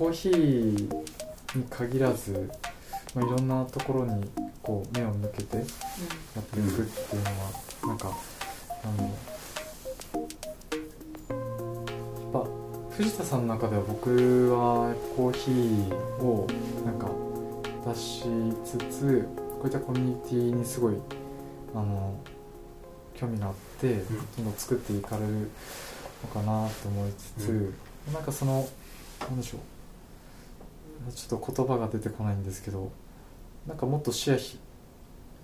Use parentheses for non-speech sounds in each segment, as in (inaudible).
コーヒーに限らず、まあ、いろんなところにこう目を向けてやっていくっていうのはなんかあのやっぱ藤田さんの中では僕はコーヒーをなんか出しつつこういったコミュニティにすごいあの興味があって、どんどん作っていかれるのかなと思いつつ、なんかそのなんでしょうちょっと言葉が出てこないんですけどなんかもっと視野ひ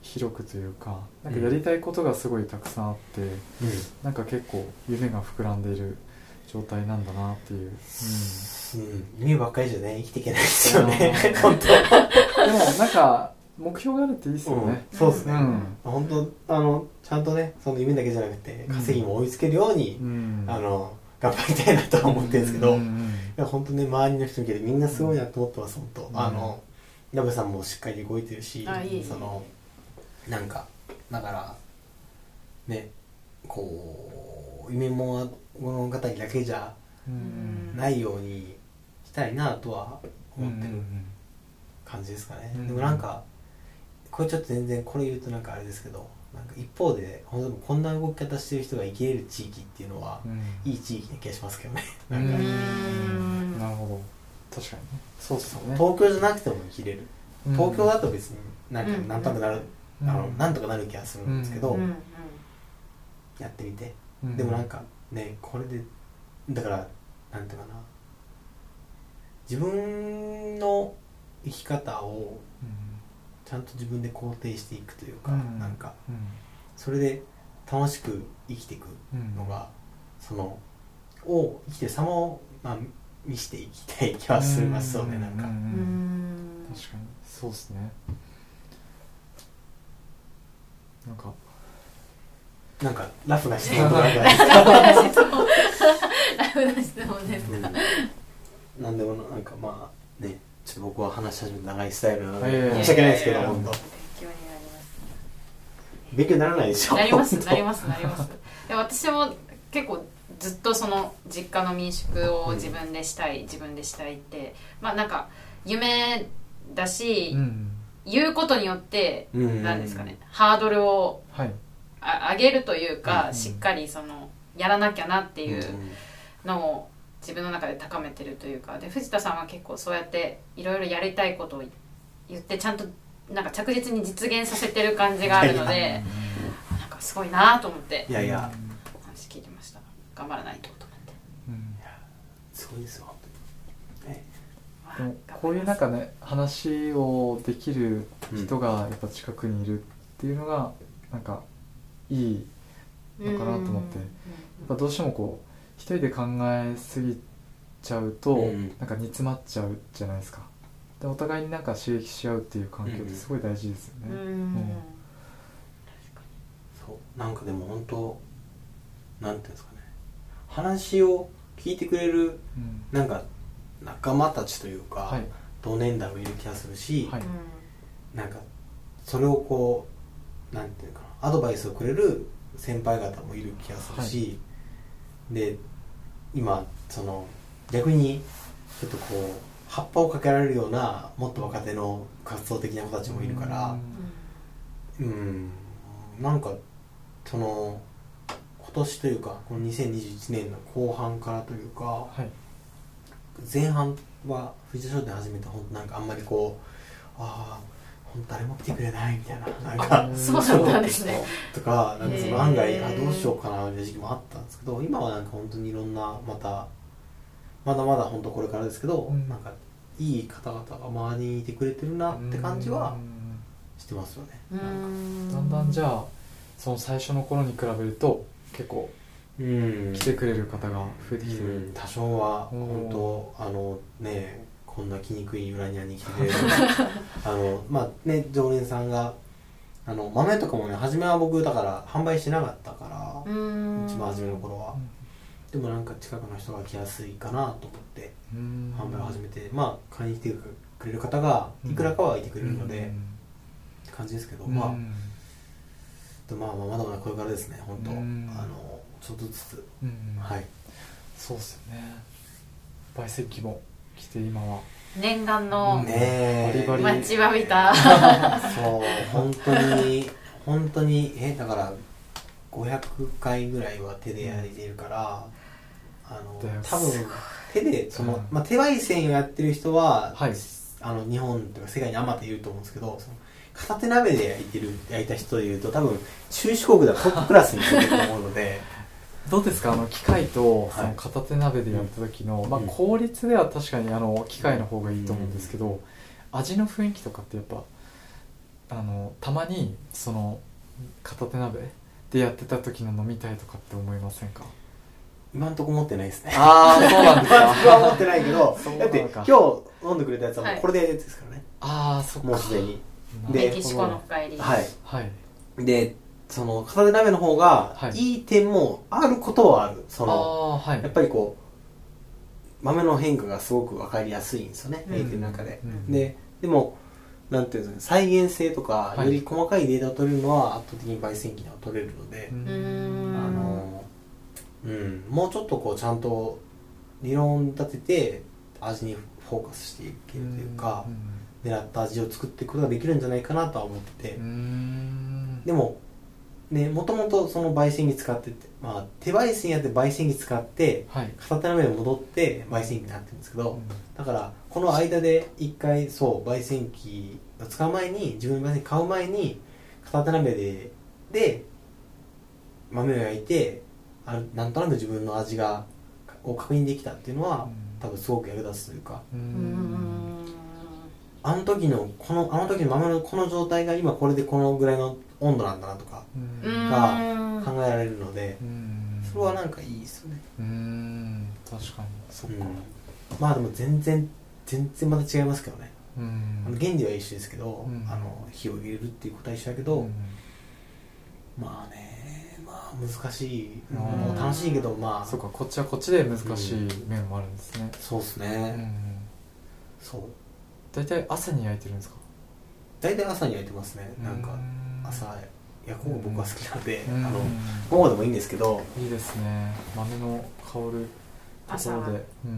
広くというかなんかやりたいことがすごいたくさんあって、なんか結構夢が膨らんでいる状態なんだなっていう、うん、夢ばっかりじゃね生きていけないですよね。(laughs) 本当。うん、でもなんか目標があるっていいですよね、うん。そうですね、うん。本当あのちゃんとねその夢だけじゃなくて稼ぎも追いつけるように、うん。あの頑張りたいなとは思ってるんですけど、いうんうん。や本当ね周りの人見てみんなすごいなと思ってます本当、ん。あの矢部さんもしっかり動いてるしあいいそのなんかだからねこう夢物語だけじゃうん。うんないようにしたいなとは思ってる感じですかね、うん。でもなんかこれちょっと全然これ言うとなんかあれですけどなんか一方で本当にこんな動き方してる人が生きれる地域っていうのは、うん。いい地域な気がしますけどね。うなんか、ん。なるほど。確かにね。そうっすよね。東京じゃなくても生きれる。うん。東京だと別になんかとかなる、うん。あのなんとかなる気がするんですけど、やってみて、うん。でもなんかねこれでだからなんていうかな。自分の生き方をちゃんと自分で肯定していくというか、うん。なんかうん。それで楽しく生きていくうん。のが、そのを生きてる様を、まあ、見していきたい気はしますよねなんか、ううん。ん確かに。そうですね。なんかなんかラフな視点とかないですか。(laughs) ラフな質問ですか？うん。なんでもなんかまあねちょっと僕は話し始めて長いスタイルなのいやいやいや。で申し訳ないですけどいやいや本当。勉強になります勉強にならないでしょなりますなりますなります。で私も結構ずっとその実家の民宿を自分でしたい、自分でしたいってまあなんか夢だし、うん。言うことによってうん何ですかねハードルをはい。あ上げるというか、うん。しっかりそのやらなきゃなっていううん。のを自分の中で高めてるというかで藤田さんは結構そうやっていろいろやりたいことを言ってちゃんとなんか着実に実現させてる感じがあるのい。でなんかすごいなと思っていやいや。話聞いてました。頑張らないとと思って。うんすごいですよこういうなんかね話をできる人がやっぱ近くにいるっていうのがなんかいいのかなと思って。やっぱどうしてもこう一人で考えすぎちゃうと、うん。なんか煮詰まっちゃうじゃないですか。でお互いになんか刺激し合うっていう環境ってすごい大事ですよね、うん。うん。そう。なんかでも本当なんていうんですかね。話を聞いてくれるうん。なんか仲間たちというか、はい。同年代もいる気がするし、はい。なんかそれをこうなんていうかなアドバイスをくれる先輩方もいる気がするし、で今その逆にちょっとこう葉っぱをかけられるようなもっと若手の活動的な子たちもいるからうん。なんかその今年というかこの2021年の後半からというかはい。前半は藤田商店始めて本当なんかあんまりこうああ誰も来てくれないみたいななんかうんそうだったんですね。とかなんかその案外あどうしようかなみたいな時期もあったんですけど今はなんか本当にいろんなまたまだまだ本当これからですけど、うん。なんかいい方々が周りにいてくれてるなって感じはしてますよね。うなんか。んだんだんじゃあその最初の頃に比べると結構うん。来てくれる方が増えてきてうるん。多少は本当あのねこんな気にくい裏庭に来てくれる。(laughs) あのまあね常連さんがあの豆とかもね初めは僕だから販売してなかったから、うん。一番初めの頃は、でもなんか近くの人が来やすいかなと思ってうん。販売を始めて、まあ買いに来てくれる方がいくらかはいてくれるので、って感じですけど、うん。まあ。うんでまあまあまだまだこれからですね本当、うん。あのちょっとずつ、うん。はい。そうっすよね。焙煎機も来て今は。念願のねえ。バリバリ。待ちわびた。(laughs) そう本当に本当にえだから500回ぐらいは手で焼いてるから、あの多分手でその、うん。まあ、手焙煎をやってる人は、はい。あの日本とか世界にあまたいると思うんですけどその片手鍋で焼いてる焼いた人でいうと多分中四国ではトップクラスに来ると思うのでどうですか？あの機械とはい。その片手鍋でやった時の、まあうん。効率では確かにあの機械の方がいいと思うんですけど、味の雰囲気とかってやっぱあのたまにその片手鍋でやってた時の飲みたいとかって思いませんか？今んとこ持ってないですね。ああそうなんです (laughs) 今んとこは持かってないけど (laughs) だ。って今日飲んでくれたやつはもはい。うこれでですからね、ああそっか。もうすでに。メでキシコの深入り。はい。はい。でその片手鍋の方がはい。いい点もあることはある。そあのあはい。やっぱりこう豆の変化がすごく分かりやすいんですよね。うん。焼いてる中で、うん。ででもなんていうんですかね再現性とかはい。より細かいデータを取れるのは圧倒的に焙煎機では取れるのでう、うーん。あのうん。もうちょっとこうちゃんと理論立てて味にフォーカスしていけるというか、狙った味を作っていくことができるんじゃないかなとは思ってて、でもねもともとその焙煎機使ってて、まあ、手焙煎やって焙煎機使ってはい。片手の上に戻って焙煎機になってるんですけど、うん。だからこの間で一回そう焙煎機を使う前に自分の焙煎機買う前に片手鍋でで豆を焼いてあるなんとなく自分の味がを確認できたっていうのは、うん。多分すごく役立つというか。ううーん。あの時のこのあの時の豆のこの状態が今これでこのぐらいの温度なんだなとかうん。うーん考えられるので、うん。それはなんかいいですよね、うん。確かに。そっかまあでも全然全然また違いますけどね、うん。あの原理は一緒ですけど、うん。あの火を入れるっていうことは一緒だけど、うん。まあねまあ難しい、うん。もう楽しいけどまあ。そうかこっちはこっちで難しい面もあるんですね。そうですうね、ん。そう。大体朝に焼いてるんですか？大体朝に焼いてますね。なんかうん朝焼く方が僕は好きなので、うん。あの午後でもいいんですけどいいですね。豆の香るとこ朝ろで、う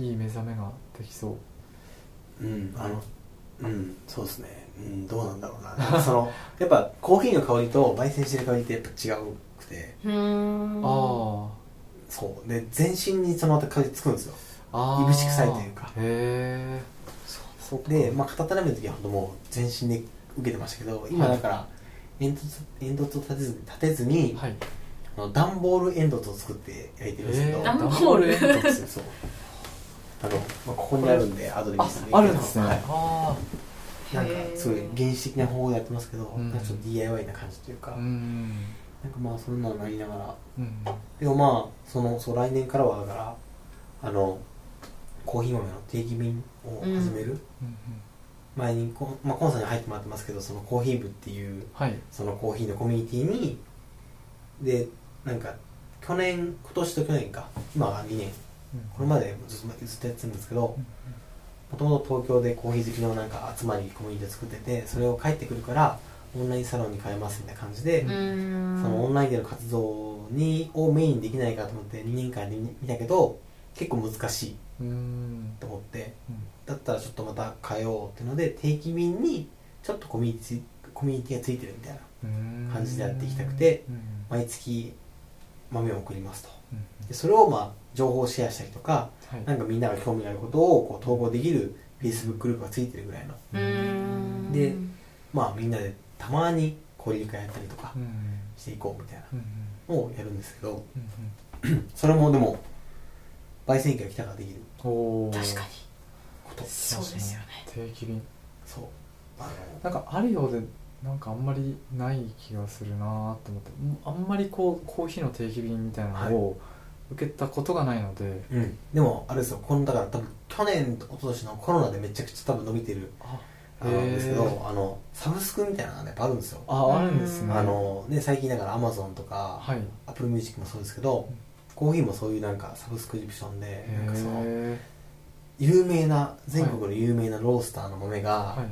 ん、いい目覚めができそう。うんあのうんそうですね。うんどうなんだろうな。(laughs) そのやっぱコーヒーの香りと焙煎してる香りってやっぱ違うくて。うーん。あそう。で全身にそのまた香りつくんですよ。あああいぶし臭いというか。へえそうかで、まあ、片手鍋の時はほんともう全身で受けてましたけど今だから煙突煙突を立てず立てずに、はい。あの段ボール煙突を作って焼いてるんですけど、えー段ボール段ボーそう。あの、まあ、ここにあるんで後で見あせてもいい。けどあるんですね、はい。あなんかすごい原始的な方法でやってますけど、うん。なんかちょっと DIY な感じというか、あうん。なんかまあそんなのありながら。うん。でもまあそのそう来年からはだからあのコーヒー豆の定期便を始める、うん前にこ、まあ、コンサーに入ってもらってますけどそのコーヒー部っていうはい。そのコーヒーのコミュニティにでなんか去年今年と去年か今は2年。これまでずっとずっとやってるんですけどもともと東京でコーヒー好きのなんか集まりコミュニティを作っててそれを帰ってくるからオンラインサロンに変えますみたいな感じで、そのオンラインでの活動にをメインにできないかと思って2年間で見たけど結構難しいうん。と思ってうん。だったらちょっとまた変えようっていうので定期便にちょっとコミュニティコミュニティがついてるみたいなうん。感じでやっていきたくてうん。毎月豆を送りますと。うん。でそれをまあ情報をシェアしたりとかはい。なんかみんなが興味あることをこう統合できる Facebook グループがついてるぐらいの。でまあみんなでたまに交流会やったりとかうん。していこうみたいなうんのをやるんですけどうん。(clears throat) それもでも焙煎機が来たからできる。うんおー。確かに。こと。そうですよね。定期便。そう。あのなんかあるようでなんかあんまりない気がするなーって思って。あんまりこうコーヒーの定期便みたいなのを受けたことがないので、うん。でもあれですよ。このだから多分去年と一昨年のコロナでめちゃくちゃ多分伸びてる。ああのですけどへー。あのサブスクみたいなのがねやっぱあるんですよ。ああるんですね。あのね最近だから Amazon とかはい。Apple Music もそうですけどコーヒーもそういうなんかサブスクリプションでへなんかそのえ有名な全国の有名なロースターの豆がはい。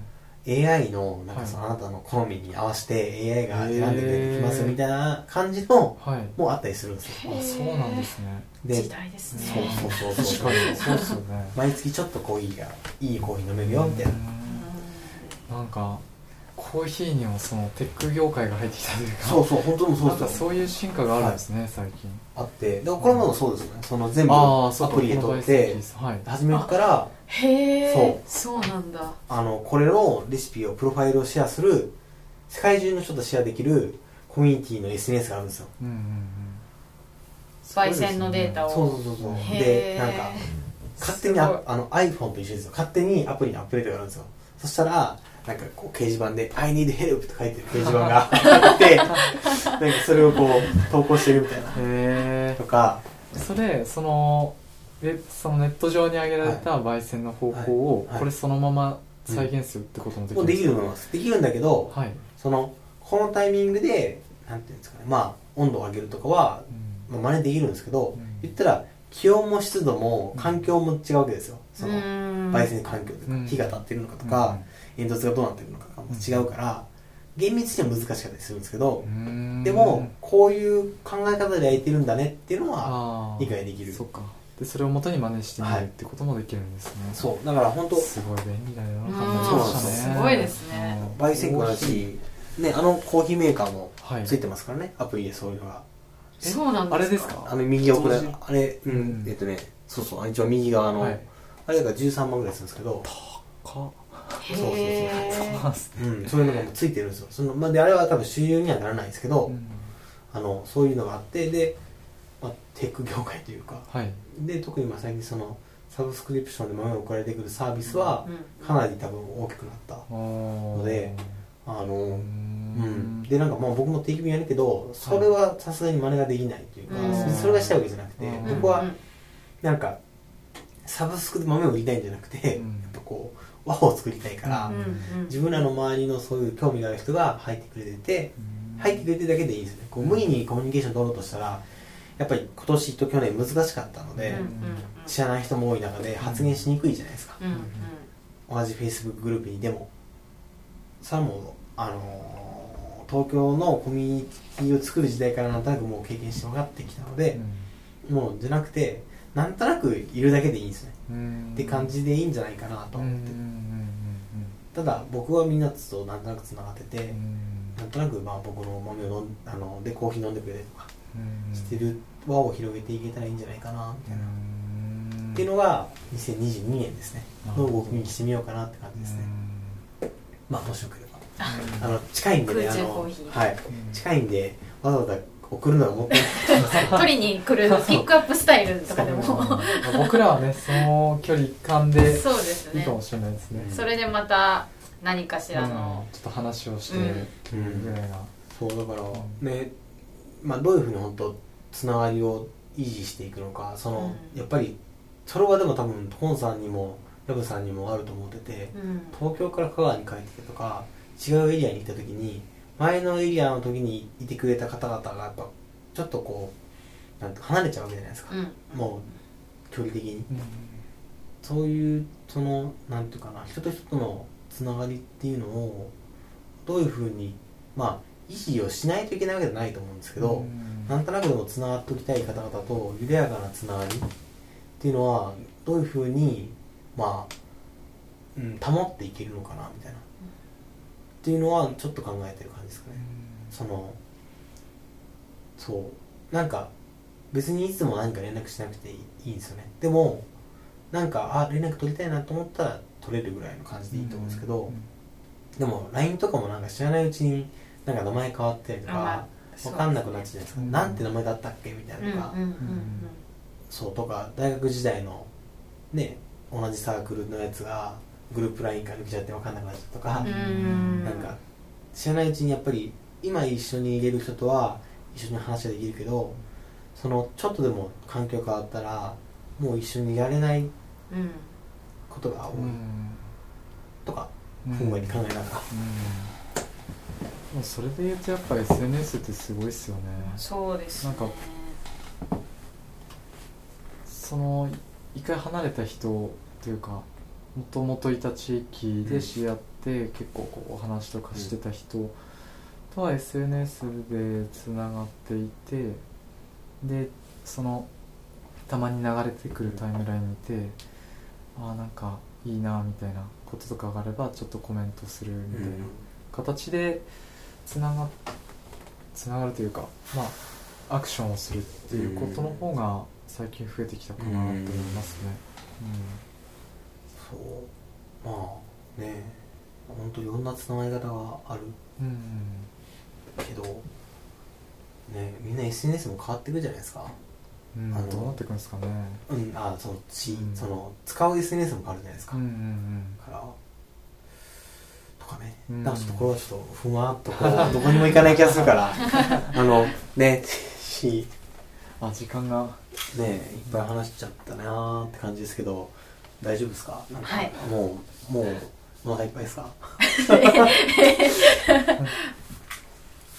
AI のなんかそのあなたの好みに合わせて AI が選んでくれてきますみたいな感じのはい。もあったりするんですよ。あそうなんですね。で時代ですそうねそうそうそう。確かに。そうっすよね。毎月ちょっとコーヒーがいいコーヒー飲めるよみたいな。うん。なんかコーヒーにもそのテック業界が入ってきたというか。そうそう本当にそうなんかですよそういう進化があるんですね、最近。あってでこれもそうですよね。その全部アプリで取ってはい。初めからへえそう。そうなんだ。あのこれのレシピをプロファイルをシェアする世界中の人とシェアできるコミュニティの SNS があるんですよ。うんうんうん焙煎のデータを。そうそうそうそう。へでー。なんか勝手にああの iPhone と一緒ですよ。勝手にアプリにアップデートがあるんですよ。そしたらなんかこう掲示板で「I need help」と書いてる掲示板があって (laughs) なんかそれをこう投稿してるみたいな。へとか。えそれそのでそのネット上に上げられた焙煎の方法をこれそのまま再現するってこともできるもうんできるんのはできるんだけどはい、そのこのタイミングでなんていうんですかねまあ温度を上げるとかは、うん。まあ、真似できるんですけど、うん。言ったら気温も湿度も環境も違うわけですよ。その焙焙煎環境とうん。か火が立ってるのかとか、煙突がどうなってるのかがも違うから、厳密には難しかったりするんですけどう、ん。でもこういう考え方で焼いてるんだねっていうのは理解できる。そっか。でそれを元に真似してみるってこともできるんですね、そう。だから本当すごい便利だよなうんそうなん。ですすごいですね。焙煎粉だし、ね、あのコーヒーメーカーもはい。ついてますからねアプリでそういうのが。えそうなんですか？あれですか？あの右奥であれ、うん。うん。えっとねそうそう一応右側の、はい。あれが13万ぐらいするんですけど、かへそうそうそう。えそうなんですねうん、そういうのがもうついてるんですよ。その、まあ、であれは多分主流にはならないですけど、うん。あのそういうのがあってで、まあ、テック業界というかはい。で特にまあ最近そのサブスクリプションで豆を送られてくるサービスはうん。かなり多分大きくなった、のであのううん。ん。でなんかまあ僕も定期便やるけどそれはさすがに真似ができないというか、うん。それがしたいわけじゃなくて、うん。僕はうんなんかサブスクで豆を売りたいんじゃなくて、うん。やっぱこう輪を作りたいから、うんうん。自分らの周りのそういう興味がある人が入ってくれてて入ってくれてるだけでいいんですね。こう無理にコミュニケーション取ろうとしたらやっぱり今年と去年難しかったので、うんうん知らない人も多い中で発言しにくいじゃないですか、うんうん。同じ Facebook グループにでも。それはもうあのー東京のコミュニティを作る時代からなんとなくもう経験して分かってきたので、もうじゃなくてなんとなくいるだけでいいんですね、って感じでいいんじゃないかなとうん思って、うんただ僕はみんなとなんとなくつながってて、なんとなくまあ僕の豆を飲んあのでコーヒー飲んでくれとかうん。してる輪を広げていけたらいいんじゃないかなみたいな、うん。っていうのが2022年ですね。の動きにしてみようかなって感じですね、まあもしよければ。うん。あの近いんでねあのコーヒー。はい。うん近いんでわざわざ送るのがもったいない。取りに来るピックアップスタイルとかでも。僕らはねその距離感でそうですね。いいかもしれないですね。それでまた何かしらのうん。ちょっと話をしてうん。ぐらいなそうだからうん。ねまあどういうふうに本当つながりを維持していくのかその、うん。やっぱりそれはでも多分トンさんにもヤブさんにもあると思っててうん。東京から香川に帰ってきてとか違うエリアに来た時に前のエリアの時にいてくれた方々がやっぱちょっとこうなんて離れちゃうわけじゃないですか、うん。もう距離的に。うん。そういうそのなんていうかな人と人とのつながりっていうのをどういうふうにまあ維持をしないといけないわけじゃないと思うんですけど、うん。なんとなくでもつながっておきたい方々と緩やかなつながりっていうのはどういうふうにまあ、うん、保っていけるのかなみたいなっていうのはちょっと考えてる感じですかね。そのそう。なんか別にいつも何か連絡しなくていいいいんですよね。でもなんかあ連絡取りたいなと思ったら取れるぐらいの感じでいいと思うんですけど、でも LINE とかもなんか知らないうちになんか名前変わったりとかあ分かんなくなっちゃうじゃないですか、うん。なんて名前だったっけみたいうんなとか、そうとか大学時代のね同じサークルのやつがグループ LINE から抜けちゃって分かんなくなっちゃうとかう、ん。なんか知らないうちにやっぱり今一緒にいれる人とは一緒に話ができるけどそのちょっとでも環境変わったらもう一緒にいられないうんことが多い。うん。とか、うん。ふんわり考えながら、それで言うとやっぱ SNS ってすごいっすよね。そうですね。なんかその一回離れた人というかもともといた地域で知り合って、結構こうお話とかしてた人とは SNS でつながっていてでそのたまに流れてくるタイムライン見てああなんかいいなみたいなこととかがあればちょっとコメントするみたいな形でつながつながるというかまあアクションをするっていうことの方が最近増えてきたかなと思いますね。そう。まあね。本当いろんなつながり方がある。うん、うん。けどねみんな SNS も変わっていくじゃないですか。うんあのどうなっていくんですかね。うんあそのち、うん。その使う SNS も変わるじゃないですか、うんうんから。とかね、うん。なんかちょっとこれはちょっとふわっとこう (laughs) どこにも行かない気がするから。(laughs) あのねしうん。あ時間が。ねいっぱい話しちゃったなーって感じですけど大丈夫ですか？なんかはい。もうもうお腹いっぱいですか？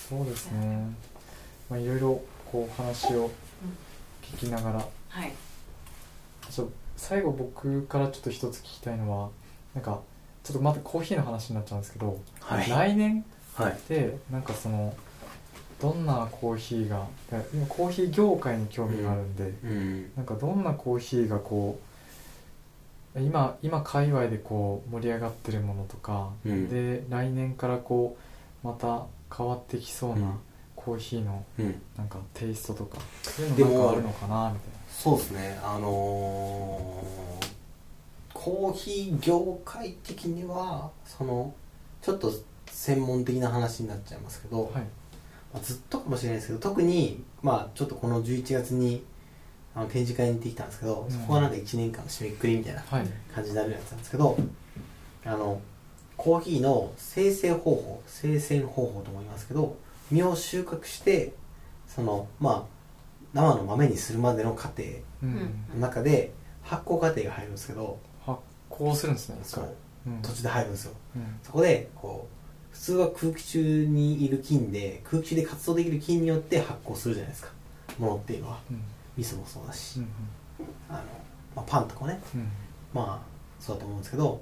そうですね。まあいろいろこう話を聞きながら。はい。ちょ最後僕からちょっと一つ聞きたいのはなんかちょっとまたコーヒーの話になっちゃうんですけど、はい。来年はい。ってなんかそのどんなコーヒーが今コーヒー業界に興味があるんで、うん。なんかどんなコーヒーがこう今今界隈でこう盛り上がってるものとか、うん。で来年からこうまた変わってきそううん。なコーヒーのうん。なんかテイストとかそういうのなんかあるのかなみたいそうですね。あのーコーヒー業界的にはそのちょっと専門的な話になっちゃいますけど、な。はい。まあ、ずっとかもしれないですけど特にまあちょっとこの11月にあの展示会に行ってきたんですけど、うん。そこがなんか1年間の締めくくりみたいなはい。感じになるやつなんですけどあのコーヒーの生成方法生鮮方法とも言いますけど実を収穫してそのまあ生の豆にするまでの過程うん。の中で発酵過程が入るんですけど発酵するんですねそう。うん。途中で入るんですよ。うん。そこでこう普通は空気中にいる菌で空気中で活動できる菌によって発酵するじゃないですか。ものっていうのはうん味噌もそうだし、うんあのまあ、パンとかもね。うん。まあそうだと思うんですけど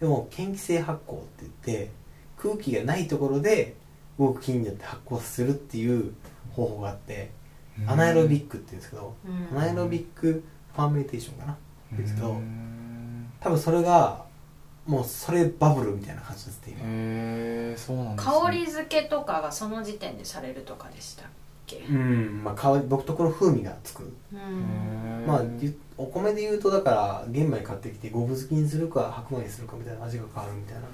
でも嫌気性発酵って言って空気がないところで動く菌によって発酵するっていう方法があって、うん。 anaerobic って言うんですけど、うん。 anaerobic fermentation かな？ですけどうん。多分それがもうそれバブルみたいな感じですって今。へえそうなんですね。香り付けとかがその時点でされるとかでしたっけ。うんまあ香り独特の風味がつく。まあゆお米で言うとだから玄米買ってきて五分づきにするか白米にするかみたいな味が変わるみたいな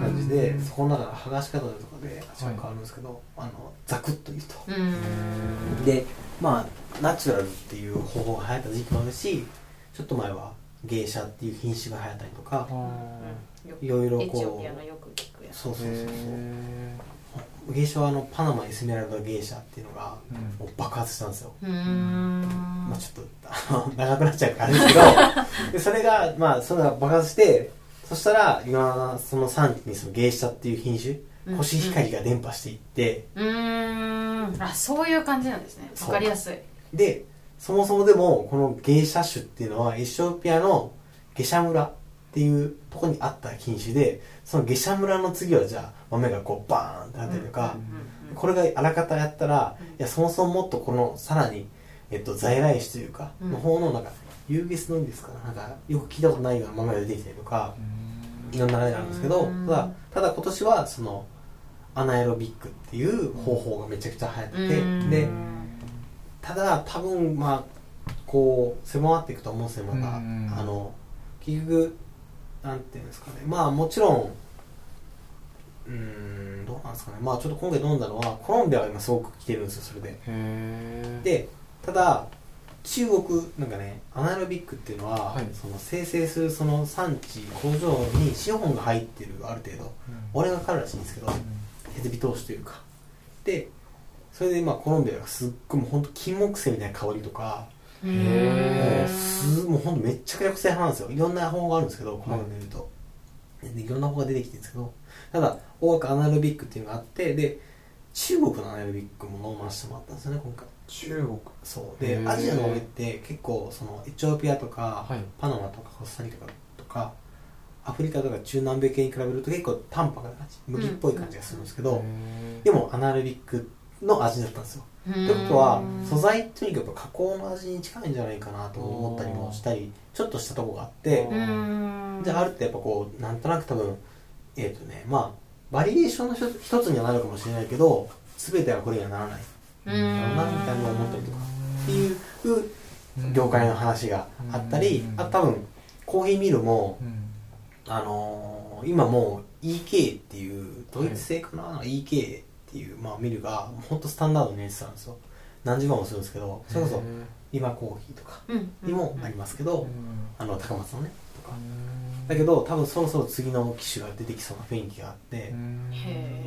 感じでそこの中の剥がし方とかで味が変わるんですけど、あのザクッと言うと、うん。でまあナチュラルっていう方法が流行った時期もあるしちょっと前は芸者っていう品種が流行ったりとかいろいろエチオこピアのよく聞くやつ。うそうそうーそうそう。へ芸者はあのパナマエスメラルダ芸者っていうのがもう爆発したんですよ、うーん。まあちょっと (laughs) 長くなっちゃうからあれですけど (laughs) でそれがまあそれが爆発してそしたら今その産地にその芸者っていう品種うん。コシヒカリが伝播していって、うーん。あそういう感じなんですね。わかりやすい。でそもそもでもこの芸者種っていうのはエチオピアのゲシャ村っていうところにあった品種でそのゲシャ村の次はじゃあ豆がこうバーンってなったりとか、うんこれがあらかたやったら、うん。いやそもそももっとこのさらに、えっと、在来種というか、うん。の方のなんかユーゲスのですかななんかよく聞いたことないような豆が出てきたりとかいろんな流れがあるんですけど、うん。ただただ今年はそのアナエロビックっていう方法がめちゃくちゃ流行ってて、うん。でただ多分まあこう狭まっていくと思うんですよまた、うん。あの結局なんていうんですかね。まあもちろんうーんどうなんですかね。まあちょっと今回飲んだのはコロンビアが今すごく来てるんですよそれで。でただ中国なんかねアナエロビックっていうのは、はい。その生成するその産地工場に資本が入ってるある程度俺がかるらしいんですけど設備投資というか。でそれで今コロンビアがすっごいもう本当金木犀みたいな香りとかうへもうーすもう本当めっちゃくちゃ個性派なんですよ。いろんな方法があるんですけど細かく見ると、でいろんな方法が出てきてるんですけどただ大枠アナエロビックっていうのがあってで中国のアナエロビックも飲ませてもらったんですよね今回。中国。そう。でアジアの上って結構そのエチオピアとか、はい。パナマとかコスタリカとかアフリカとか中南米系に比べると結構淡白な感じ麦っぽい感じがするんですけど、へー。でもアナルビックの味だったんですよ。とということは素材とにかく加工の味に近いんじゃないかなと思ったりもしたりちょっとしたとこがあってううん。じゃああるってやっぱこうなんとなく多分えっ、とねまあバリエーションの一つにはなるかもしれないけど全てはこれにはならない。うん。だろうなみたいな思ったりとかっていう業界の話があったりうん。あと多分コーヒーミルもうん。あのー今もう EK っていうドイツ製かな、EK っていう、まあ、ミルが本当スタンダードに入れてたんですよ。何時間もするんですけどそれこそ今コーヒーとかうん。にもありますけど、うん。あの高松のねとか。うんだけど多分そろそろ次の機種が出てきそうな雰囲気があって。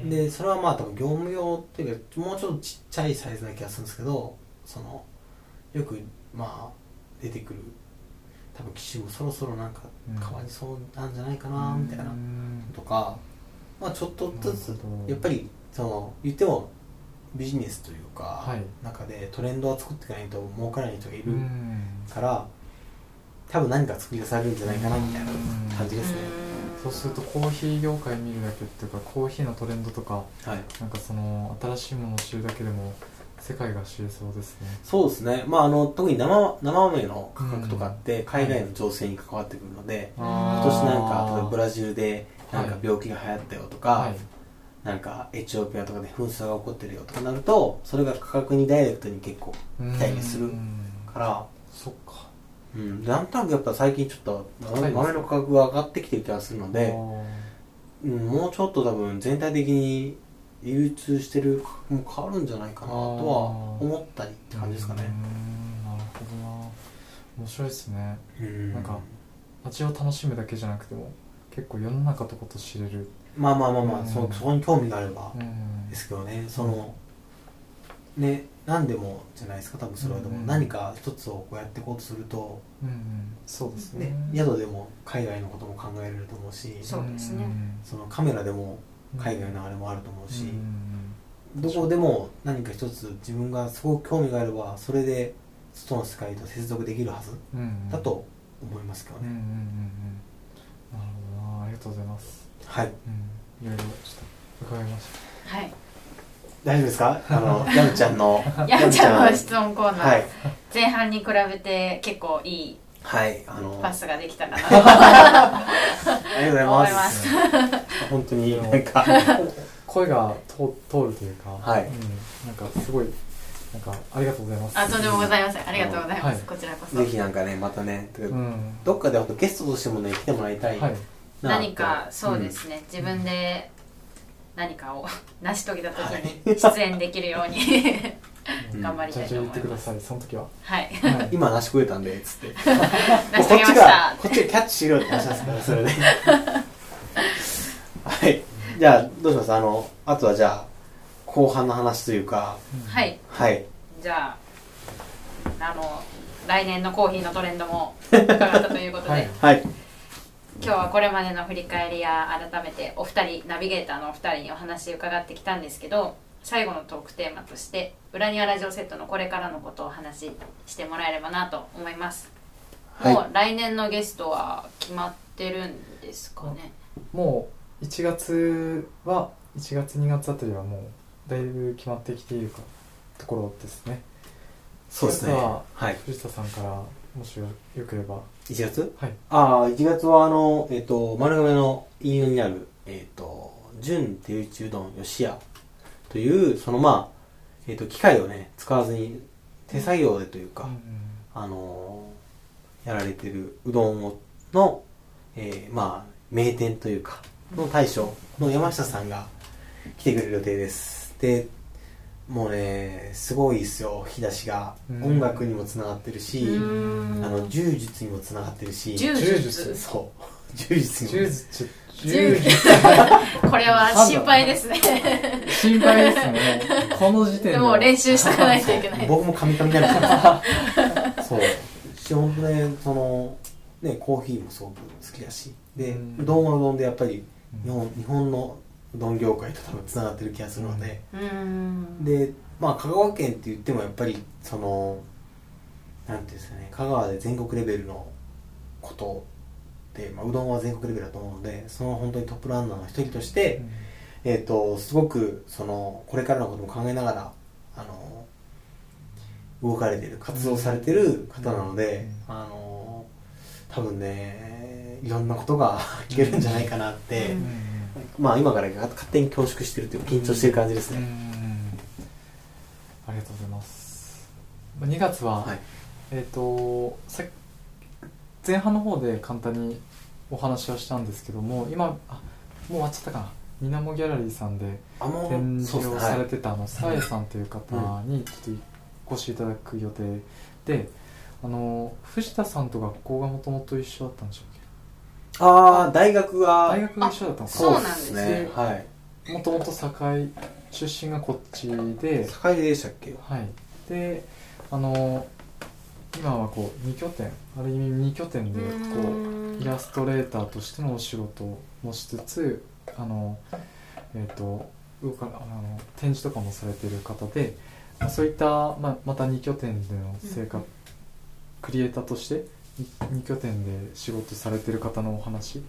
でそれはまあ多分業務用っていうかもうちょっとちっちゃいサイズな気がするんですけどそのよくまあ出てくる多分機種もそろそろなんかうん変わりそうなんじゃないかなみたいな。うん。とか、まあちょっとずつやっぱりその言ってもビジネスというか、はい。中でトレンドは作っていかないと儲からない人がいるうん。から多分何か作り出されるんじゃないかなみたいな感じですね、そうするとコーヒー業界見るだけっていうかコーヒーのトレンドとかはい。なんかその新しいものを知るだけでも世界が知れそうですね。そうですね、まあ、あの特に生生豆の価格とかって海外の情勢に関わってくるので、あ今年なんか例えばブララジルでなんかはい。病気が流行ったよとか、はい。なんかエチオピアとかで紛争が起こってるよとかなるとそれが価格にダイレクトに結構期待するから、そっかうん、なんとなくやっぱ最近ちょっと豆の価格が上がってきてる気がするので、うん、もうちょっと多分全体的に流通してる価格も変わるんじゃないかなとは思ったりって感じですかね。う。んなるほどな。面白いですね。うん。なんか味を楽しむだけじゃなくても結構世の中とこと知れる。まあまあまあまあ、うん。そそこに興味があればうん。ですけどね。そのね何でもじゃないですか多分それはでも。うん何か一つをこうやっていこうとすると、うんうん。そうですね。ね、宿でも海外のことも考えられると思うし。そうですね。そのカメラでもうん海外のあれもあると思うし、うんどこでも何か一つ自分がすごく興味があればそれで外の世界と接続できるはず。だと思いますけどね、うんうんうんうん。なるほどな。ありがとうございます。はい。うん。いろいろちょっと伺いましはい大丈夫ですか？あの (laughs) ヤムちゃんのやんちゃんの質問コーナー、はい。前半に比べて結構いいはいあのパスができたかな。ありがとうございま思います。す本当になんか。声が通通るというかはい。うん、なんかすごいなんかありがとうございます。あとんでもございません。ありがとうございます、はい。こちらこそ。ぜひなんかねまたねうん。どっかでゲストとしてもね来てもらいたい。はい。な何かそうですね、自分で何かを (laughs) 成し遂げた時に出演できるようにうん。頑張りたいと思いじゃあ言ってくだますさいその時は。はい。はい。今成し遂げたんでつって。(laughs) 成し遂げましこっちがた。こっちがキャッチしろって話ですからそれではい。じゃあどうします？あのあとはじゃあ後半の話というか。はい。はい。じゃああの来年のコーヒーのトレンドも伺ったということで、はい。はい今日はこれまでの振り返りや改めてお二人ナビゲーターのお二人にお話伺ってきたんですけど最後のトークテーマとして「裏庭ラジオセット」のこれからのことをお話ししてもらえればなと思います、はい。もう来年のゲストは決まってるんですかね？もう1月は1月2月あたりはもうだいぶ決まってきているかところですね。そうですね。1月ははい。藤田さんからもしよよければ1月？はい。ああ1月はあのえっ、と丸亀の飯野にあるえっ、と純手打ちうどん吉屋というそのまあえっ、と機械をね使わずに手作業でというか、うんあのーやられてるうどんをの、えーまあ名店というかの大将の山下さんが来てくれる予定です。でもうねすごいですよ引き出しが。うん。音楽にもつながってるし、うーん。あの柔術にもつながってるし。柔柔術。術そう。柔術にも柔術。柔術。これは心配ですね。心配ですね。この時点でも練習しとかないといけない。僕もカミカミになるから。そう。し本当ねそのねコーヒーもすごく好きだし。で、ううん。どんはうどんでやっぱり日本日本のうどん業界と多分つながってる気がするので、うーん。でまあ香川県って言ってもやっぱりそのなんていうんですかね香川で全国レベルのことて、まあ、うどんは全国レベルだと思うのでその本当にトップランナーの一人として、えー、とすごくそのこれからのことも考えながらあの動かれてる活動されてる方なので、あの多分ねいろんなことが聞けるんじゃないかなって、うんまあ今から勝手に恐縮してるというか緊張してる感じですうん。ね、ありがとうございます。まあ2月は、はい。えっ、とさ前半の方で簡単にお話はしたんですけども今あもう終わっちゃったかな。みなもギャラリーさんで展示をされててたあのさえさんという方にちょっとお越しいただく予定であの藤田さんと学校がもともと一緒だったんでしょうああ大学が大学が一緒だったんですそうかなんですねねはい。もともと堺出身がこっちで。堺でしたっけ？はい。であの今はこう2拠点。ある意味2拠点でこうイラストレーターとしてのお仕事もしつつあのえっ、と動かあの展示とかもされてる方でまあそういった、まあ、また2拠点での生活、うん。クリエイターとして2拠点で仕事されてる方のお話うっ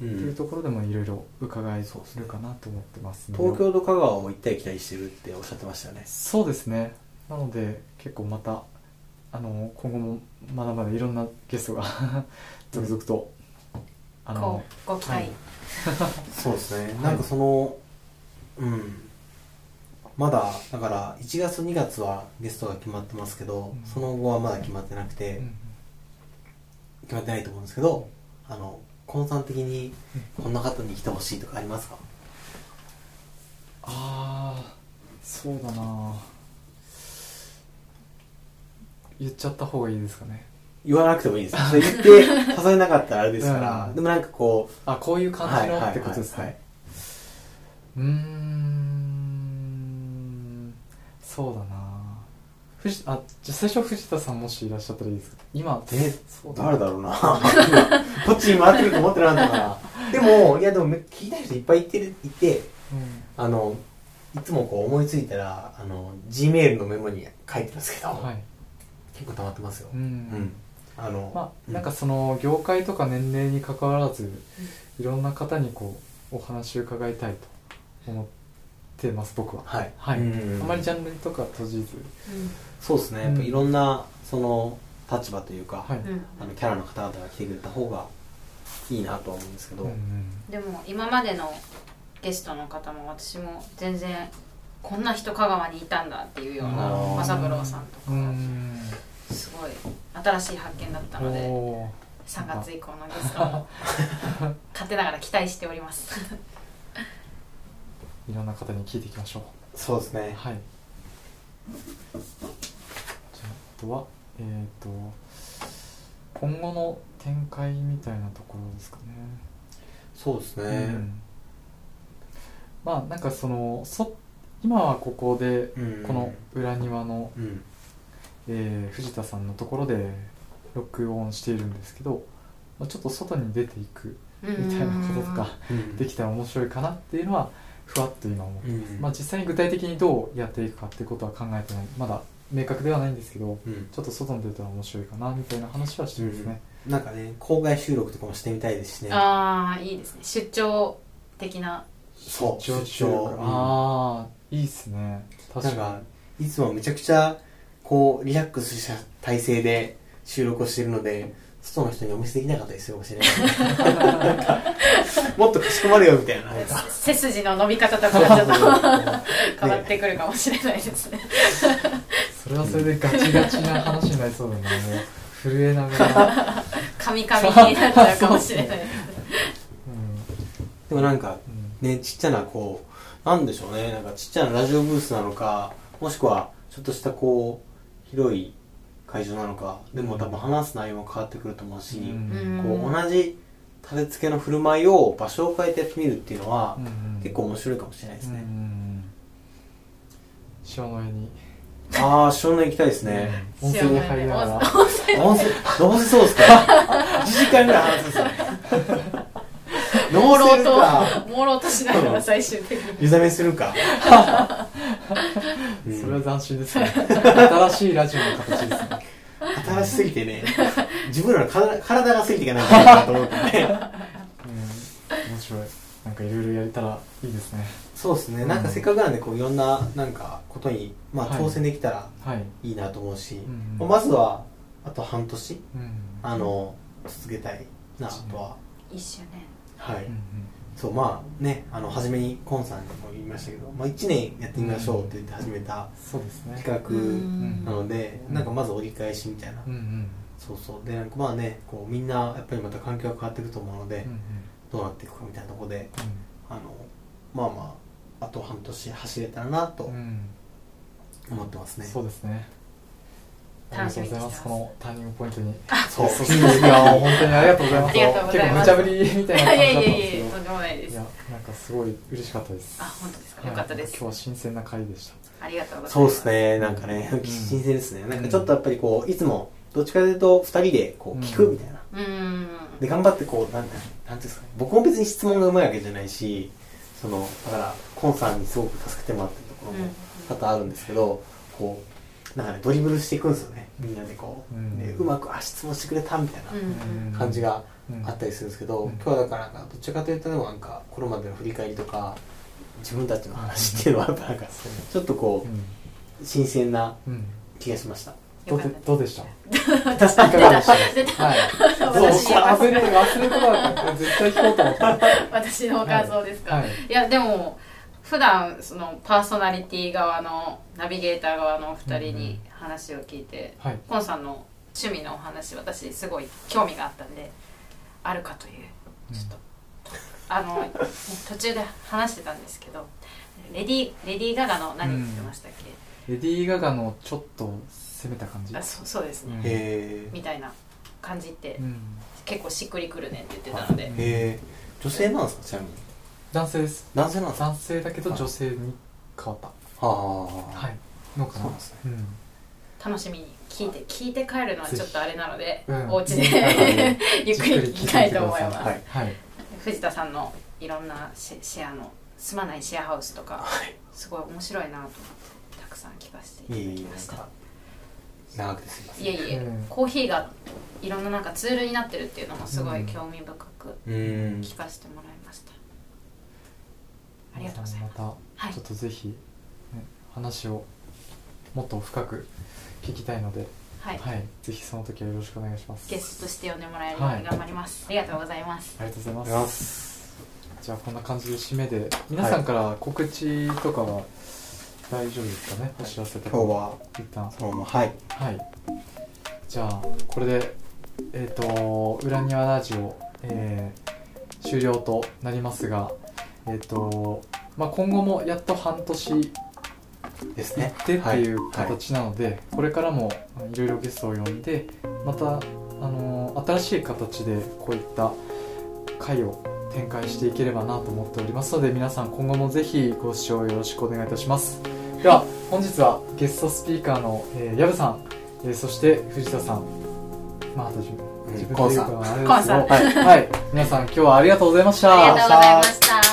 ていうんところでもいろいろ伺えるかなと思ってますので東京と香川を行ったり来たりしてるっておっしゃってましたよね。そうですね。なので結構またあの今後もまだまだいろんなゲストが (laughs) 続々と、あこのうご期待、はい。(laughs) そうですね、い。なんかそのうん。まだだから1月2月はゲストが決まってますけど、うん。その後はまだ決まってなくて、うん決まってないと思うんですけどあのコンスタント的にこんな方に来てほしいとかありますか？ああそうだな。言っちゃった方がいいですかね。言わなくてもいいです。(laughs) それ言って誘えなかったらあれですから、うん。でもなんかこうあこういう感じのってことですね。うーん。そうだな藤あじゃあ最初藤田さんもしいらっしゃったらいいですか？今えそうだ。誰だろうな。(laughs) こっちに回ってると思ってなかったからでもいやでも聞きたい人いっぱいいてるいてうん。あのいつもこう思いついたらあの G メールのメモに書いてるんですけど、はい。結構溜まってますよ。ううん。んあのまあ、うん。なんかその業界とか年齢に関わらずいろんな方にこうお話を伺いたいと思ってます僕は。はい、はい。うん。あまりジャンルとか閉じず。そうですね。やっぱいろんなその立場というか、はい、あのキャラの方々が来てくれた方がいいなとは思うんですけど、うんうん。でも今までのゲストの方も私も全然こんな人香川にいたんだっていうようなあー。正三郎さんとかがうん。すごい新しい発見だったのでおー。3月以降のゲストも勝手ながら期待しておりますいろんな方に聞いていきましょう。そうですね。はい。じゃああとはえっ、と今後の展開みたいなところですかね。そうですね、うん。まあなんかそのそ今はここでうん。この裏庭の、うん。えー藤田さんのところで録音しているんですけど、まあ、ちょっと外に出ていくみたいなこととかうん。できたら面白いかなっていうのはふわっと今思ってます、うん。まあ、実際に具体的にどうやっていくかっていうことは考えてない。まだ明確ではないんですけどうん。ちょっと外に出たら面白いかなみたいな話はしてますね、なんかね公開収録とかもしてみたいですしね。ああいいですね。出張的な。そう出張出張。ああいいっすね。確かなんかいつもめちゃくちゃこうリラックスした体勢で収録をしてるので外の人にお見せできなかったりするかもしれない。なんかもっとかしこまれよみたいな背筋の伸び方とかがちょっと (laughs) 変わってくるかもしれないですね。に (laughs) それはそれでガチガチな話になりそうだな。もう震えながら、カミカミになっちゃうかもしれないですうでもなんかねちっちゃなこうなんでしょうね。なんかちっちゃなラジオブースなのかもしくはちょっとしたこう広い会場なのかでも多分話す内容も変わってくると思うし、うん。こう同じ立て付けの振る舞いを場所を変えてやってみるっていうのは、うん。結構面白いかもしれないですうね、ん。塩の上に。ああ湘南行きたいですね、温泉に入りながら。温泉。どうせそうですか？(laughs) 1時間ぐらい話すんですよ。ね朦朧かと。朦朧としながら最終的に。湯冷めするか、(laughs) うん。それは斬新ですね。(laughs) 新しいラジオの形ですね。新しすぎてね自分らの体体がついていかないといけないなと思ってね。うん。面白い。なんかいろいろやれたらいいですね。そうですね、うん。なんかせっかくなんでこういろんななんかことに、まあ、はい。挑戦できたらはい、いいなと思うし、うんまあまずはあと半年うん。あの続けたいなとは、一周年はい、うんそうまあねあの初めにコンさんにも言いましたけど、まあ、1年やってみましょうって言って始めたそうですね。企うん。画なので、うん。なんかまず折り返しみたいな、うんうん。そうそう。でなんかまあねこうみんなやっぱりまた環境が変わっていくと思うので、うんうん。どうなっていくかみたいなところでうん。あのまあまああと半年走れたらなとうん。思ってますね、そうですねありがとうございます。このターニングポイントに。そうそうですいや本当にありがとうございます。結構無茶ぶりみたいな感じだったんいやいやいですけどやとんでもないです。いやなんかすごい嬉しかったです。あ本当ですか？はいよかったです。今日は新鮮な回でした。ありがとうございます。そうですね。なんかね、うん。新鮮ですね。なんかちょっとやっぱりこういつもどっちかというと2人でこう聞くみたいな、で頑張ってこうなんなんていうんですかね。僕も別に質問がうまいわけじゃないしそのだからコンさんにすごく助けてもらってるところも多々あるんですけど、こうなんかねドリブルしていくんですよね。みんなでこう、うん。でうまくあ質問してくれたみたいな感じがうん。あったりするんですけど、うん。今日はだからなんかどっちかというとでもなんかこれまでの振り返りとか自分たちの話っていうのはやっぱなんかちょっとこう新鮮な気がしました。どうでどうでした？い出かがでした？出たはい。私そう。忘れ忘れてなかった絶対聞こうと思った私の感想ですか、はいい、やでも普段そのパーソナリティ側のナビゲーター側のお二人に話を聞いて、はい。コンさんの趣味のお話私すごい興味があったんであるかというちょっと、あのね (laughs) 途中で話してたんですけどレディレディー・ガガの何言ってましたっけ、レディー・ガガのちょっと攻めた感じ？あそそうですね、みたいな感じってうん。結構しっくりくるねって言ってたので、女性なんですか？ちなみに男性です。男性なんですか？男性だけど女性に変わった。はあ。はい。のかな。そうなんですね。うん。楽しみに聞いて聞いて帰るのはちょっとあれなので、うん。お家でうん。(laughs) ゆっくり聞きたいと思います、はいはい。藤田さんのいろんなシェアの住まないシェアハウスとかはい。すごい面白いなと思ってたくさん聞かせていえいただきました。長くてすみません。いえいえ、うん。コーヒーがいろんななんかツールになってるっていうのもすごい興味深くうーん。聞かせてもらいました、ありがとうございます。まはい。たちょっとぜひ、ね、話をもっと深く聞きたいので、はい、はい、ぜひその時はよろしくお願いします。ゲストとして呼んでもらえるように頑張ります、ありがとうございます。ありがとうございます。ありがとうございます。じゃあこんな感じで締めで皆さんから告知とかは大丈夫ですかね、お知らせとか。今日は一旦。そのままはい。はい。じゃあこれでえっ、と裏庭ラジオ、えー終了となりますがえっ、とまあ今後もやっと半年ですね。でっていうはい形なので、これからもいろいろゲストを呼んでまた、あのー新しい形でこういった会を展開していければなと思っておりますので皆さん今後もぜひご視聴よろしくお願いいたします。では本日はゲストスピーカーの、えー、矢部さん、えーそして藤田さんまあ私うん自分で言うかはあれですけど、はい、はい、皆さん今日はありがとうございました。ありがとうございました